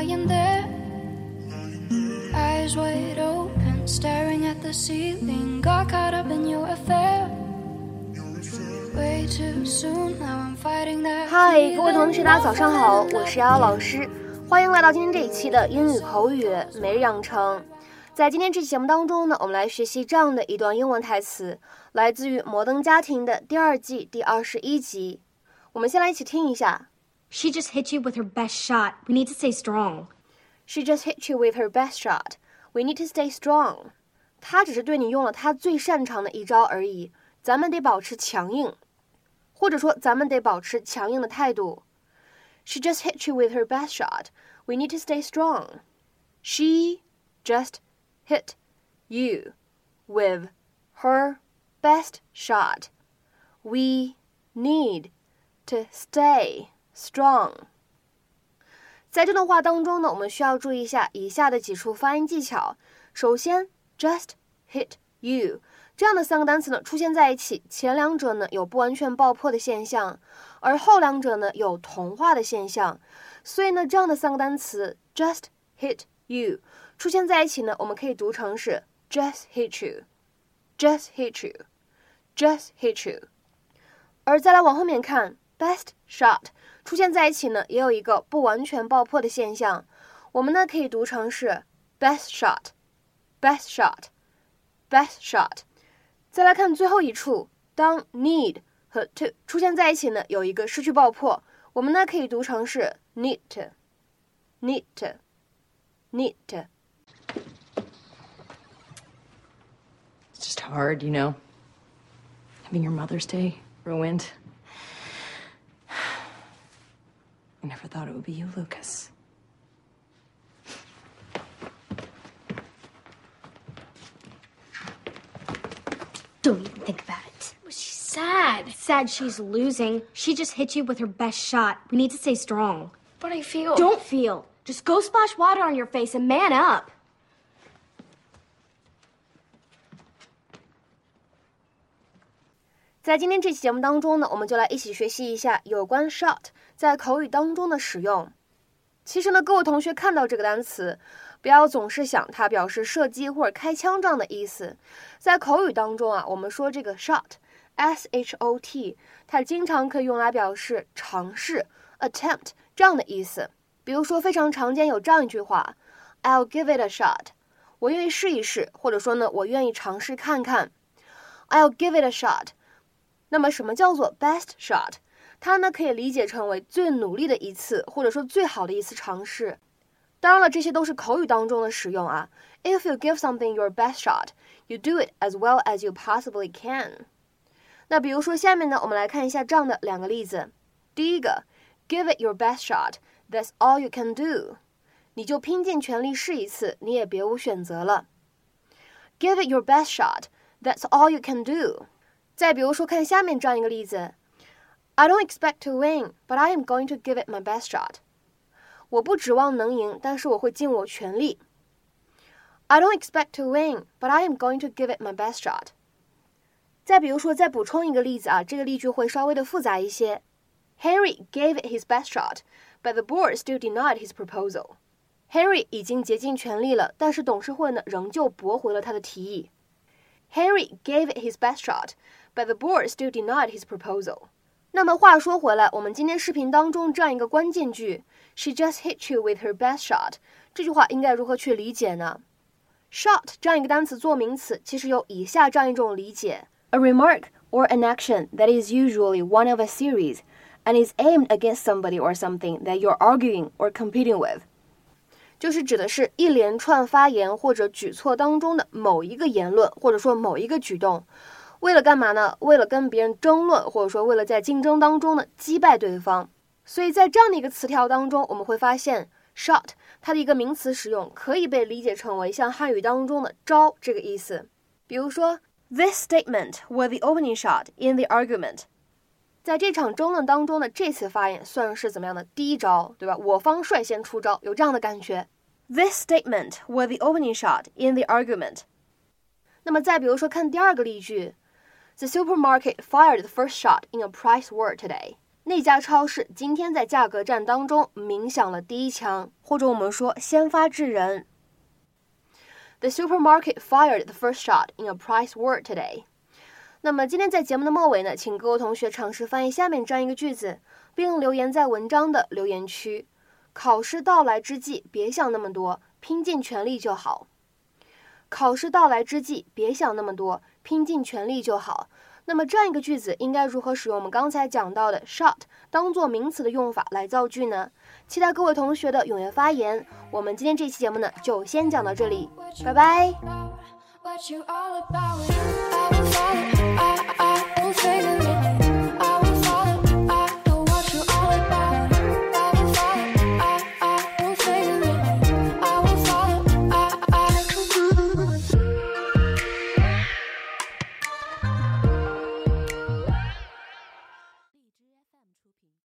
lying there, eyes wide open, staring at the ceiling. Got caught up in your affair. Way too soon, now I'm fighting that. 嗨，各位同学，大家早上好，我是瑶瑶老师，欢迎来到今天这一期的英语口语每日养成。在今天这期节目当中呢，我们来学习这样的一段英文台词，来自于《摩登家庭》的第二季第二十一集。我们先来一起听一下。She just hit you with her best shot. We need to stay strong. She just hit you with her best shot. We need to stay strong. 她只是对你用了她最擅长的一招而已，咱们得保持强硬，或者说咱们得保持强硬的态度。She just hit you with her best shot. We need to stay strong. She just hit you with her best shot. We need to stay strong。在这段话当中呢，我们需要注意一下以下的几处发音技巧。首先，just hit you 这样的三个单词呢出现在一起，前两者呢有不完全爆破的现象，而后两者呢有同化的现象。所以呢，这样的三个单词 just hit you 出现在一起呢，我们可以读成是 just hit you，just hit you，just hit you。而再来往后面看 ，best shot。出现在一起呢，也有一个不完全爆破的现象。我们呢可以读成是 best shot，best shot，best shot。再来看最后一处，当 need 和 to 出现在一起呢，有一个失去爆破。我们呢可以读成是 need，need，need。It's just hard, you know, having your Mother's Day ruined. Never thought it would be you, Lucas. Don't even think about it. She's sad. Sad she's losing. She just hit you with her best shot. We need to stay strong. But I feel. Don't feel. Just go splash water on your face and man up. 在今天这期节目当中呢，我们就来一起学习一下有关 shot 在口语当中的使用。其实呢，各位同学看到这个单词，不要总是想它表示射击或者开枪这样的意思。在口语当中啊，我们说这个 shot，s h o t，它经常可以用来表示尝试，attempt 这样的意思。比如说，非常常见有这样一句话：I'll give it a shot，我愿意试一试，或者说呢，我愿意尝试看看。I'll give it a shot。那么，什么叫做 best shot？它呢可以理解成为最努力的一次，或者说最好的一次尝试。当然了，这些都是口语当中的使用啊。If you give something your best shot, you do it as well as you possibly can。那比如说下面呢，我们来看一下这样的两个例子。第一个，Give it your best shot, that's all you can do。你就拼尽全力试一次，你也别无选择了。Give it your best shot, that's all you can do。 再比如说，看下面这样一个例子：I don't expect to win, but I am going to give it my best shot。我不指望能赢，但是我会尽我全力。I don't expect to win, but I am going to give it my best shot。再比如说，再补充一个例子啊，这个例句会稍微的复杂一些。Henry gave it his best shot, but the board still denied his proposal. Henry 已经竭尽全力了，但是董事会呢仍旧驳回了他的提议。Henry gave it his best shot, but the board still denied his proposal. 那么话说回来，我们今天视频当中这样一个关键句，She just hit you with her best shot，这句话应该如何去理解呢？Shot 这样一个单词做名词，其实有以下这样一种理解：a remark or an action that is usually one of a series and is aimed against somebody or something that you're arguing or competing with。就是指的是一连串发言或者举措当中的某一个言论，或者说某一个举动。 为了干嘛呢？为了跟别人争论，或者说为了在竞争当中呢击败对方。所以在这样的一个词条当中，我们会发现 shot 它的一个名词使用可以被理解成为像汉语当中的招这个意思。比如说，This statement was the opening shot in the argument。在这场争论当中的这次发言算是怎么样的第一招，对吧？我方率先出招，有这样的感觉。This statement was the opening shot in the argument。那么再比如说，看第二个例句。The supermarket fired the first shot in a price war today. 那家超市今天在价格战当中鸣响了第一枪，或者我们说先发制人。The supermarket fired the first shot in a price war today。那么今天在节目的末尾呢，请各位同学尝试翻译下面这样一个句子，并留言在文章的留言区。考试到来之际，别想那么多，拼尽全力就好。考试到来之际，别想那么多，拼尽全力就好。那么这样一个句子应该如何使用我们刚才讲到的 shot 当做名词的用法来造句呢？期待各位同学的踊跃发言。我们今天这期节目呢，就先讲到这里，拜拜。